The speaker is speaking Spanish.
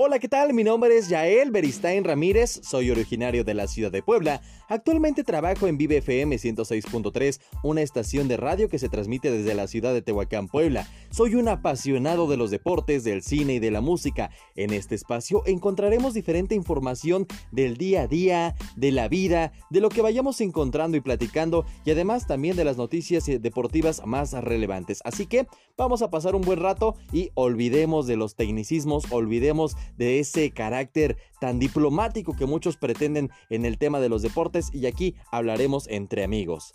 Hola, ¿qué tal? Mi nombre es Yael Beristain Ramírez, soy originario de la ciudad de Puebla. Actualmente trabajo en Vive FM 106.3, una estación de radio que se transmite desde la ciudad de Tehuacán, Puebla. Soy un apasionado de los deportes, del cine y de la música. En este espacio encontraremos diferente información del día a día, de la vida, de lo que vayamos encontrando y platicando y además también de las noticias deportivas más relevantes. Así que vamos a pasar un buen rato y olvidemos de los tecnicismos, olvidemos de ese carácter tan diplomático que muchos pretenden en el tema de los deportes y aquí hablaremos entre amigos.